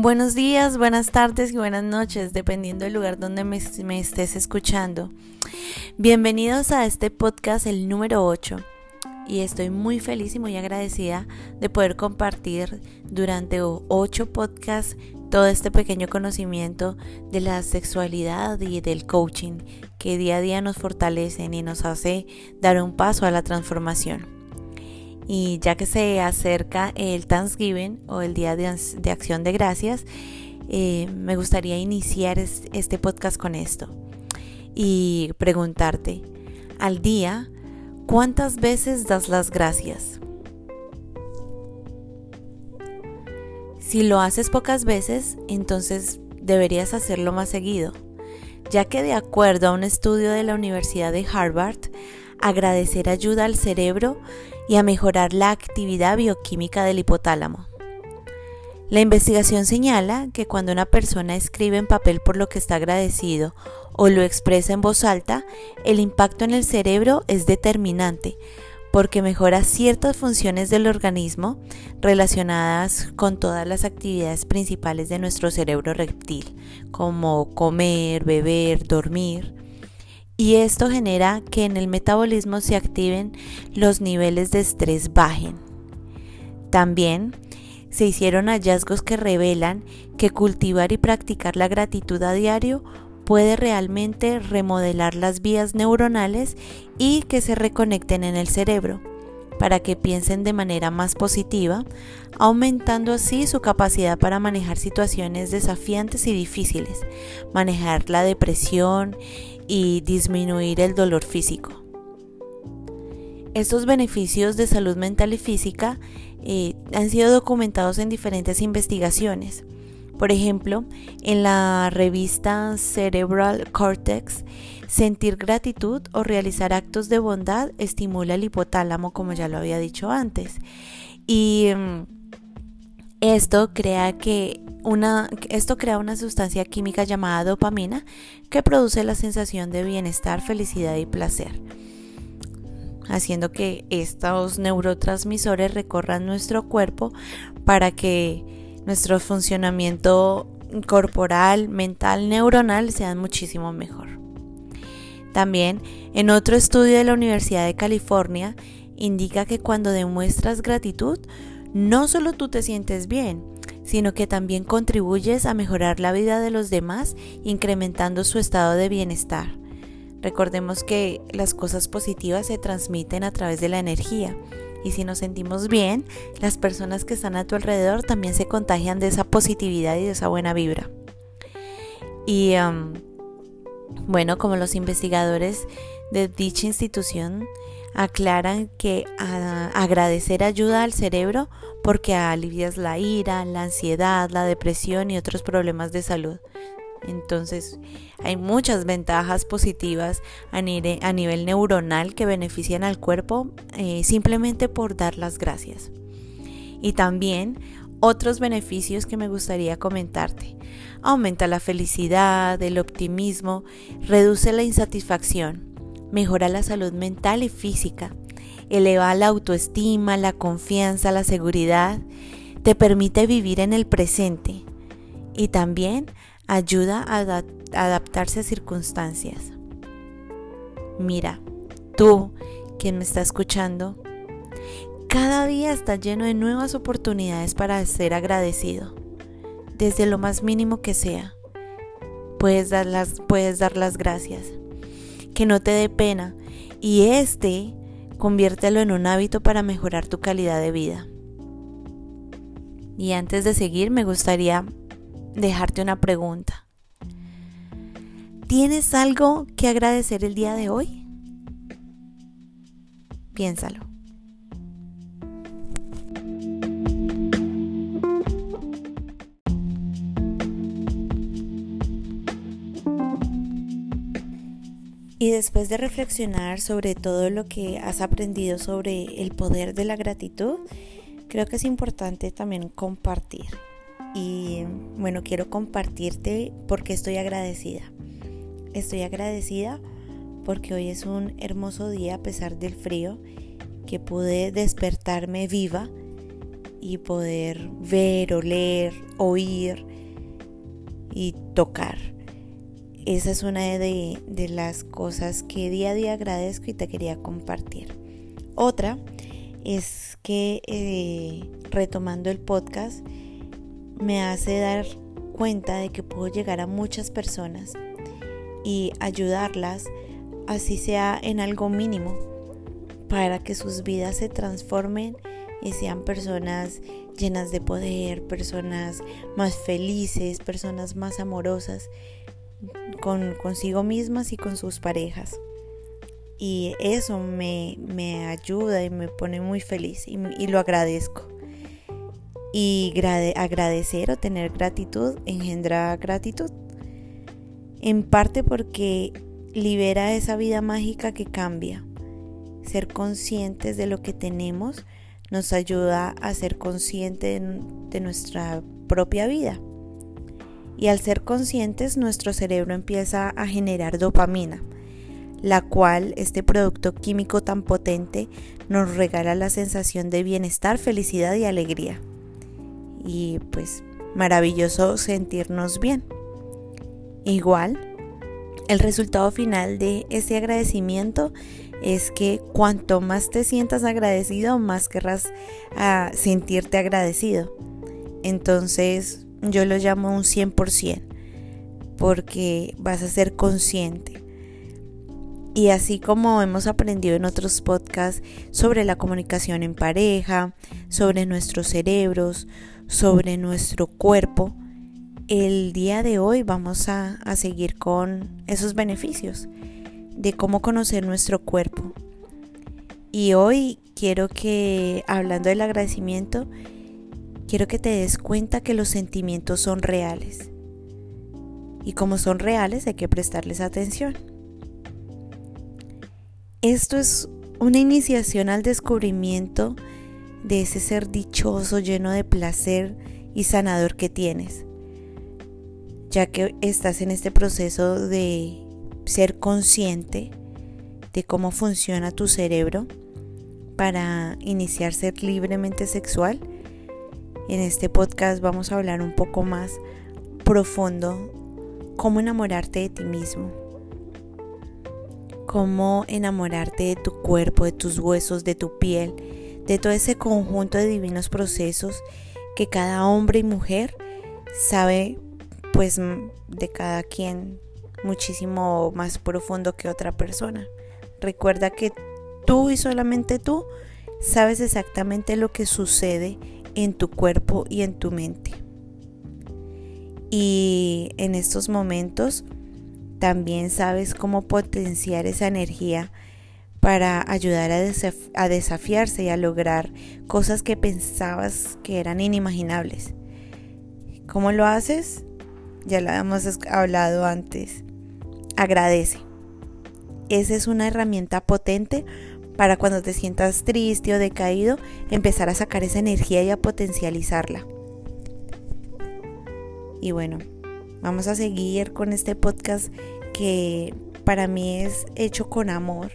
Buenos días, buenas tardes y buenas noches, dependiendo del lugar donde me, estés escuchando. Bienvenidos a este podcast, el número 8. Y estoy muy feliz y muy agradecida de poder compartir durante 8 podcasts todo este pequeño conocimiento de la sexualidad y del coaching que día a día nos fortalecen y nos hace dar un paso a la transformación. Y ya que se acerca el Thanksgiving o el Día de, Acción de Gracias, eh, me gustaría iniciar este podcast con esto y preguntarte, al día, ¿cuántas veces das las gracias? Si lo haces pocas veces, entonces deberías hacerlo más seguido, ya que de acuerdo a un estudio de la Universidad de Harvard, agradecer ayuda al cerebro y a mejorar la actividad bioquímica del hipotálamo. La investigación señala que cuando una persona escribe en papel por lo que está agradecido o lo expresa en voz alta, el impacto en el cerebro es determinante porque mejora ciertas funciones del organismo relacionadas con todas las actividades principales de nuestro cerebro reptil, como comer, beber, dormir y esto genera que en el metabolismo se activen los niveles de estrés bajen. También se hicieron hallazgos que revelan que cultivar y practicar la gratitud a diario puede realmente remodelar las vías neuronales y que se reconecten en el cerebro para que piensen de manera más positiva, aumentando así su capacidad para manejar situaciones desafiantes y difíciles, manejar la depresión y disminuir el dolor físico. Estos beneficios de salud mental y física eh, han sido documentados en diferentes investigaciones. Por ejemplo, en la revista Cerebral Cortex, sentir gratitud o realizar actos de bondad estimula el hipotálamo, como ya lo había dicho antes. Y mm, esto crea que una, esto crea una sustancia química llamada dopamina que produce la sensación de bienestar, felicidad y placer, haciendo que estos neurotransmisores recorran nuestro cuerpo para que nuestro funcionamiento corporal, mental, neuronal sean muchísimo mejor. También, en otro estudio de la Universidad de California, indica que cuando demuestras gratitud, no solo tú te sientes bien, sino que también contribuyes a mejorar la vida de los demás, incrementando su estado de bienestar. Recordemos que las cosas positivas se transmiten a través de la energía y si nos sentimos bien, las personas que están a tu alrededor también se contagian de esa positividad y de esa buena vibra. Y bueno, como los investigadores de dicha institución aclaran que agradecer ayuda al cerebro porque alivias la ira, la ansiedad, la depresión y otros problemas de salud. Entonces, hay muchas ventajas positivas a, nivel neuronal que benefician al cuerpo eh, simplemente por dar las gracias. Y también otros beneficios que me gustaría comentarte. Aumenta la felicidad, el optimismo, reduce la insatisfacción, mejora la salud mental y física, eleva la autoestima, la confianza, la seguridad, te permite vivir en el presente y también ayuda a adaptarse a circunstancias. Mira, tú, quien me está escuchando, cada día está lleno de nuevas oportunidades para ser agradecido, desde lo más mínimo que sea. Puedes dar las, puedes dar las gracias. Que no te dé pena. Y este Conviértelo en un hábito para mejorar tu calidad de vida. Y antes de seguir, me gustaría dejarte una pregunta. ¿Tienes algo que agradecer el día de hoy? Piénsalo. Y después de reflexionar sobre todo lo que has aprendido sobre el poder de la gratitud, creo que es importante también compartir. Y bueno, quiero compartirte porque estoy agradecida. Estoy agradecida porque hoy es un hermoso día a pesar del frío, que pude despertarme viva y poder ver, oler, oír y tocar. Esa es una de, las cosas que día a día agradezco y te quería compartir. Otra es que eh, retomando el podcast me hace dar cuenta de que puedo llegar a muchas personas y ayudarlas, así sea en algo mínimo, para que sus vidas se transformen y sean personas llenas de poder, personas más felices, personas más amorosas con consigo mismas y con sus parejas. Y eso me, ayuda y me pone muy feliz y, y lo agradezco. Y agradecer o tener gratitud engendra gratitud. En parte porque libera esa vida mágica que cambia. Ser conscientes de lo que tenemos nos ayuda a ser conscientes de nuestra propia vida. Y al ser conscientes, nuestro cerebro empieza a generar dopamina, la cual, este producto químico tan potente, nos regala la sensación de bienestar, felicidad y alegría. Y pues maravilloso sentirnos bien. Igual, el resultado final de este agradecimiento es que cuanto más te sientas agradecido, más querrás ah, sentirte agradecido. Entonces yo lo llamo un 100% porque vas a ser consciente. Y así como hemos aprendido en otros podcasts sobre la comunicación en pareja, sobre nuestros cerebros, sobre nuestro cuerpo, el día de hoy vamos a, a seguir con esos beneficios de cómo conocer nuestro cuerpo. Y hoy quiero que, hablando del agradecimiento, quiero que te des cuenta que los sentimientos son reales. Y como son reales hay que prestarles atención. Esto es una iniciación al descubrimiento de ese ser dichoso, lleno de placer y sanador que tienes, ya que estás en este proceso de ser consciente de cómo funciona tu cerebro para iniciar ser libremente sexual. En este podcast vamos a hablar un poco más profundo cómo enamorarte de ti mismo, cómo enamorarte de tu cuerpo, de tus huesos, de tu piel, de todo ese conjunto de divinos procesos que cada hombre y mujer sabe pues de cada quien muchísimo más profundo que otra persona. Recuerda que tú y solamente tú sabes exactamente lo que sucede en tu cuerpo y en tu mente. Y en estos momentos también sabes cómo potenciar esa energía para ayudar a, desafiarse y a lograr cosas que pensabas que eran inimaginables. ¿Cómo lo haces? Ya lo hemos hablado antes agradece. Esa es una herramienta potente para cuando te sientas triste o decaído, empezar a sacar esa energía y a potencializarla. Y bueno, vamos a seguir con este podcast que para mí es hecho con amor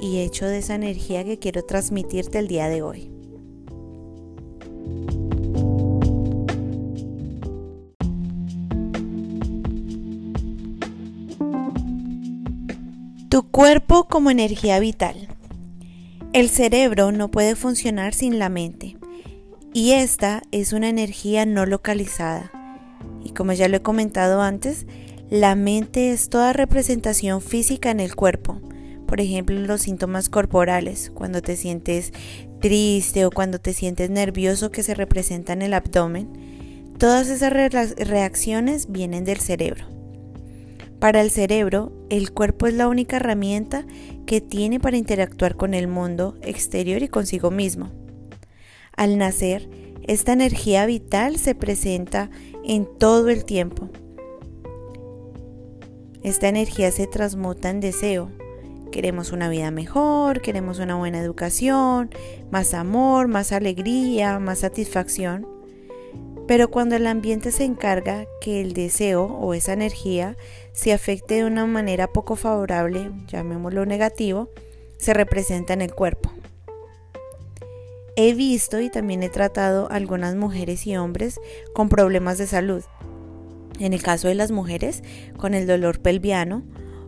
y hecho de esa energía que quiero transmitirte el día de hoy. Tu cuerpo como energía vital. El cerebro no puede funcionar sin la mente y esta es una energía no localizada. Y como ya lo he comentado antes, la mente es toda representación física en el cuerpo. Por ejemplo, los síntomas corporales, cuando te sientes triste o cuando te sientes nervioso que se representa en el abdomen. Todas esas reacciones vienen del cerebro. Para el cerebro, el cuerpo es la única herramienta que tiene para interactuar con el mundo exterior y consigo mismo. Al nacer, esta energía vital se presenta en todo el tiempo. Esta energía se transmuta en deseo. Queremos una vida mejor, queremos una buena educación, más amor, más alegría, más satisfacción. Pero cuando el ambiente se encarga que el deseo o esa energía se afecte de una manera poco favorable, llamémoslo negativo, se representa en el cuerpo. He visto y también he tratado algunas mujeres y hombres con problemas de salud. En el caso de las mujeres, con el dolor pelviano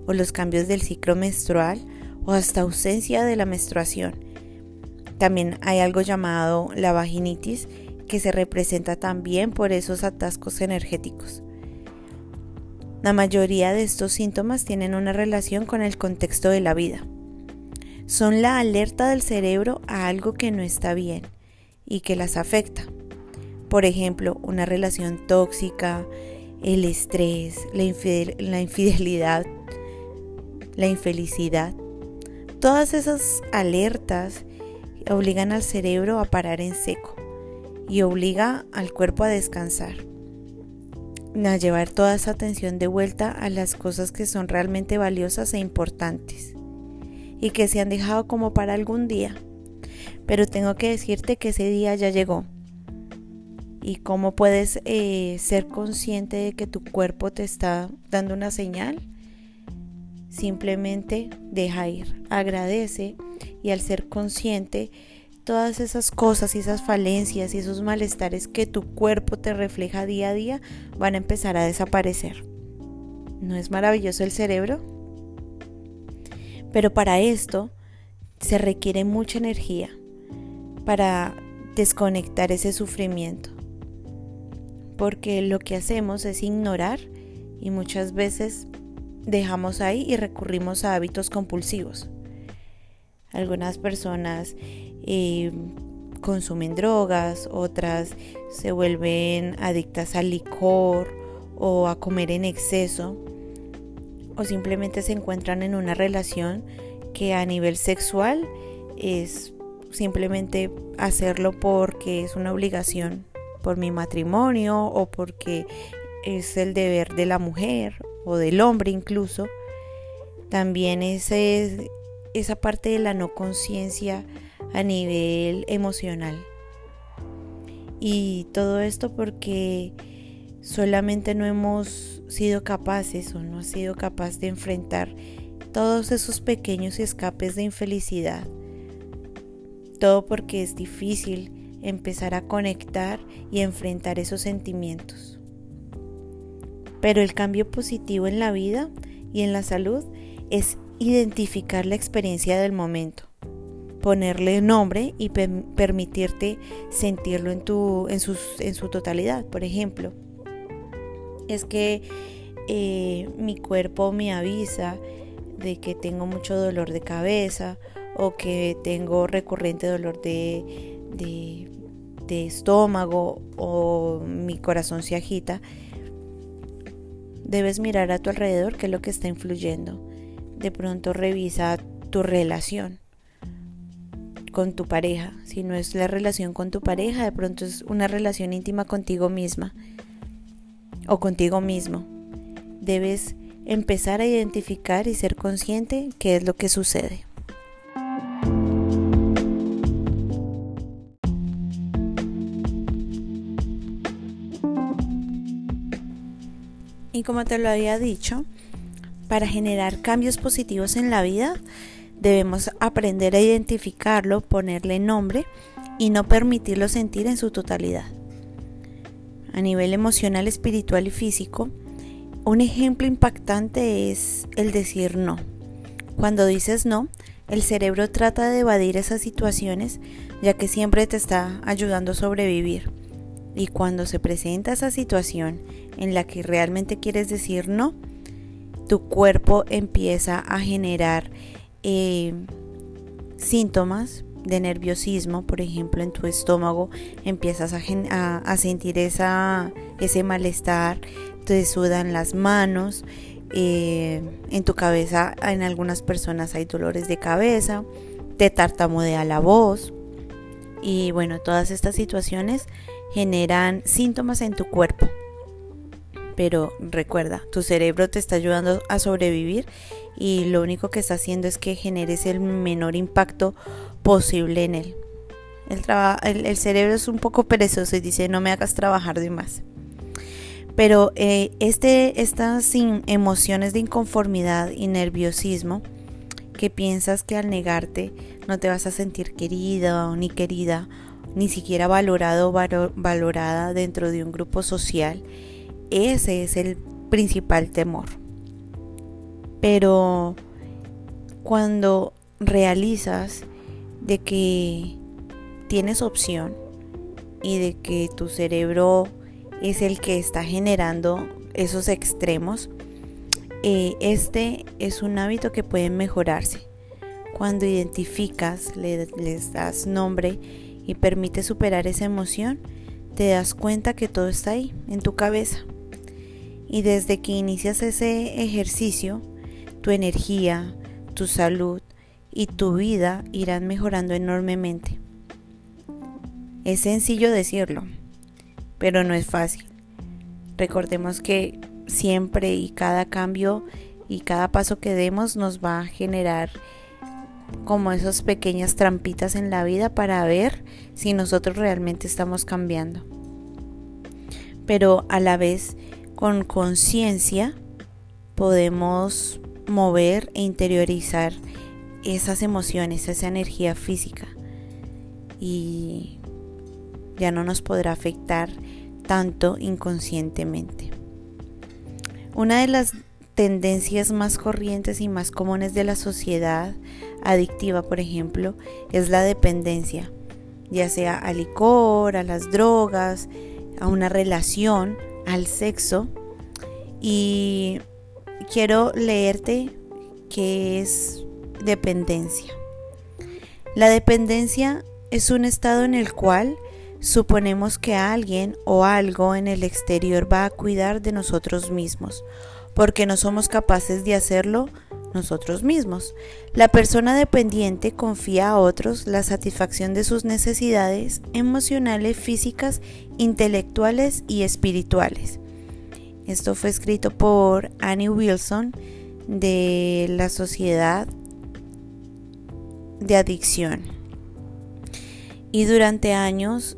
o los cambios del ciclo menstrual o hasta ausencia de la menstruación. También hay algo llamado la vaginitis que se representa también por esos atascos energéticos. La mayoría de estos síntomas tienen una relación con el contexto de la vida. Son la alerta del cerebro a algo que no está bien y que las afecta. Por ejemplo, una relación tóxica, el estrés, la, infidelidad, la infelicidad. Todas esas alertas obligan al cerebro a parar en seco y obliga al cuerpo a descansar, a llevar toda esa atención de vuelta a las cosas que son realmente valiosas e importantes y que se han dejado como para algún día. Pero tengo que decirte que ese día ya llegó. Y cómo puedes eh, ser consciente de que tu cuerpo te está dando una señal. Simplemente deja ir, agradece y al ser consciente todas esas cosas y esas falencias y esos malestares que tu cuerpo te refleja día a día van a empezar a desaparecer. ¿No es maravilloso el cerebro? Pero para esto se requiere mucha energía para desconectar ese sufrimiento. Porque lo que hacemos es ignorar y muchas veces dejamos ahí y recurrimos a hábitos compulsivos. Algunas personas eh, consumen drogas, otras se vuelven adictas al licor o a comer en exceso, o simplemente se encuentran en una relación que a nivel sexual es simplemente hacerlo porque es una obligación por mi matrimonio o porque es el deber de la mujer o del hombre incluso. También es esa parte de la no conciencia a nivel emocional. Y todo esto porque solamente no hemos sido capaces o no ha sido capaz de enfrentar todos esos pequeños escapes de infelicidad. Todo porque es difícil empezar a conectar y enfrentar esos sentimientos. Pero el cambio positivo en la vida y en la salud es identificar la experiencia del momento ponerle nombre y permitirte sentirlo en, tu, en, su totalidad. Por ejemplo, es que eh, mi cuerpo me avisa de que tengo mucho dolor de cabeza o que tengo recurrente dolor de estómago o mi corazón se agita, debes mirar a tu alrededor qué es lo que está influyendo. De pronto revisa tu relación con tu pareja. Si no es la relación con tu pareja, de pronto es una relación íntima contigo misma o contigo mismo. Debes empezar a identificar y ser consciente qué es lo que sucede. Como te lo había dicho, para generar cambios positivos en la vida, Debemos aprender a identificarlo, ponerle nombre y no permitirlo sentir en su totalidad. A nivel emocional, espiritual y físico, un ejemplo impactante es el decir no. Cuando dices no, el cerebro trata de evadir esas situaciones ya que siempre te está ayudando a sobrevivir. Y cuando se presenta esa situación en la que realmente quieres decir no, tu cuerpo empieza a generar eh, síntomas de nerviosismo, por ejemplo, en tu estómago empiezas a, sentir esa, ese malestar, te sudan las manos, eh, en tu cabeza, en algunas personas hay dolores de cabeza, te tartamudea la voz. Y bueno, todas estas situaciones generan síntomas en tu cuerpo. Pero recuerda, tu cerebro te está ayudando a sobrevivir y lo único que está haciendo es que generes el menor impacto posible en él. El, cerebro es un poco perezoso y dice no me hagas trabajar de más. Pero eh, este, estas emociones de inconformidad y nerviosismo que piensas que al negarte no te vas a sentir querida ni querida, ni siquiera valorado o valorada dentro de un grupo social, ese es el principal temor. Pero cuando realizas de que tienes opción y de que tu cerebro es el que está generando esos extremos, eh, este es un hábito que puede mejorarse. Cuando identificas, le, les das nombre y permites superar esa emoción, te das cuenta que todo está ahí, en tu cabeza. Y desde que inicias ese ejercicio, tu energía, tu salud y tu vida irán mejorando enormemente. Es sencillo decirlo, pero no es fácil. Recordemos que siempre y cada cambio y cada paso que demos nos va a generar como esas pequeñas trampitas en la vida para ver si nosotros realmente estamos cambiando. Pero a la vez, con conciencia, podemos mover e interiorizar esas emociones, esa energía física. Y ya no nos podrá afectar tanto inconscientemente. Una de las tendencias más corrientes y más comunes de la sociedad adictiva, por ejemplo, es la dependencia, ya sea al licor, a las drogas, a una relación, al sexo. Y quiero leerte qué es dependencia. La dependencia es un estado en el cual suponemos que alguien o algo en el exterior va a cuidar de nosotros mismos, porque no somos capaces de hacerlo nosotros mismos. La persona dependiente confía a otros la satisfacción de sus necesidades emocionales, físicas, intelectuales y espirituales. Esto fue escrito por Annie Wilson de la Sociedad de Adicción. Y durante años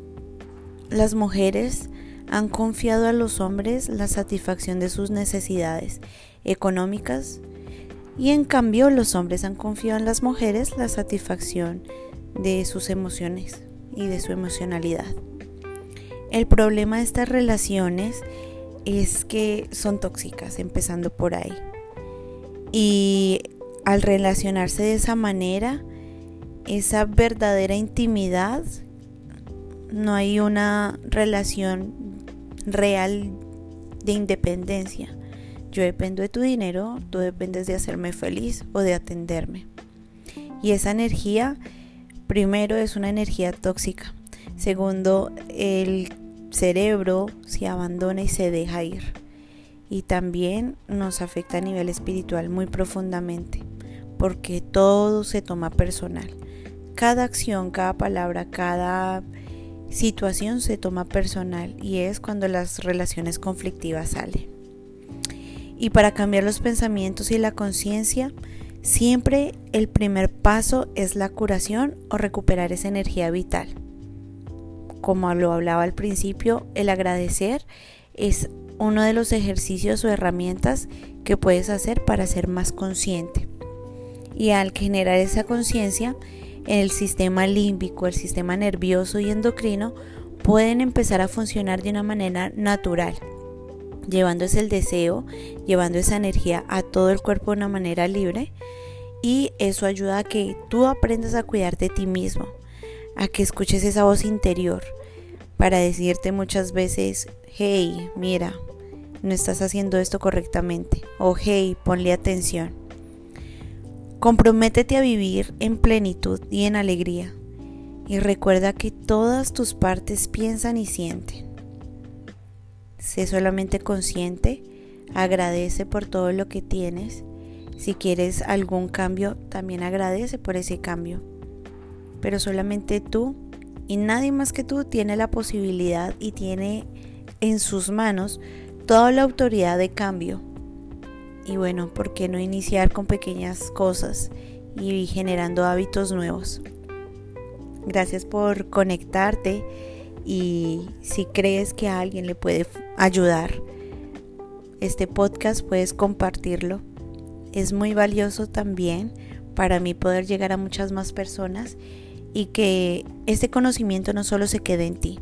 las mujeres han confiado a los hombres la satisfacción de sus necesidades económicas y en cambio los hombres han confiado en las mujeres la satisfacción de sus emociones y de su emocionalidad. El problema de estas relaciones es que son tóxicas, empezando por ahí. Y al relacionarse de esa manera, esa verdadera intimidad, no hay una relación real de independencia. Yo dependo de tu dinero, tú dependes de hacerme feliz o de atenderme. Y esa energía, primero, es una energía tóxica. Segundo, el cerebro se abandona y se deja ir. Y también nos afecta a nivel espiritual muy profundamente, porque todo se toma personal. Cada acción, cada palabra, cada situación se toma personal y es cuando las relaciones conflictivas salen. Y para cambiar los pensamientos y la conciencia, siempre el primer paso es la curación o recuperar esa energía vital. Como lo hablaba al principio, el agradecer es uno de los ejercicios o herramientas que puedes hacer para ser más consciente. Y al generar esa conciencia, el sistema límbico, el sistema nervioso y endocrino pueden empezar a funcionar de una manera natural llevando ese el deseo, llevando esa energía a todo el cuerpo de una manera libre y eso ayuda a que tú aprendas a cuidar de ti mismo, a que escuches esa voz interior para decirte muchas veces, hey, mira, no estás haciendo esto correctamente o hey, ponle atención. Comprométete a vivir en plenitud y en alegría y recuerda que todas tus partes piensan y sienten. Sé solamente consciente, agradece por todo lo que tienes. Si quieres algún cambio, también agradece por ese cambio. Pero solamente tú y nadie más que tú tiene la posibilidad y tiene en sus manos toda la autoridad de cambio. Y bueno, ¿por qué no iniciar con pequeñas cosas y generando hábitos nuevos? Gracias por conectarte y si crees que a alguien le puede ayudar este podcast, puedes compartirlo. Es muy valioso también para mí poder llegar a muchas más personas y que este conocimiento no solo se quede en ti,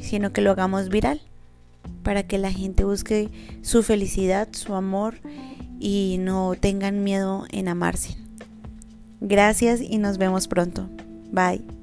sino que lo hagamos viral para que la gente busque su felicidad, su amor y no tengan miedo en amarse. Gracias y nos vemos pronto. Bye.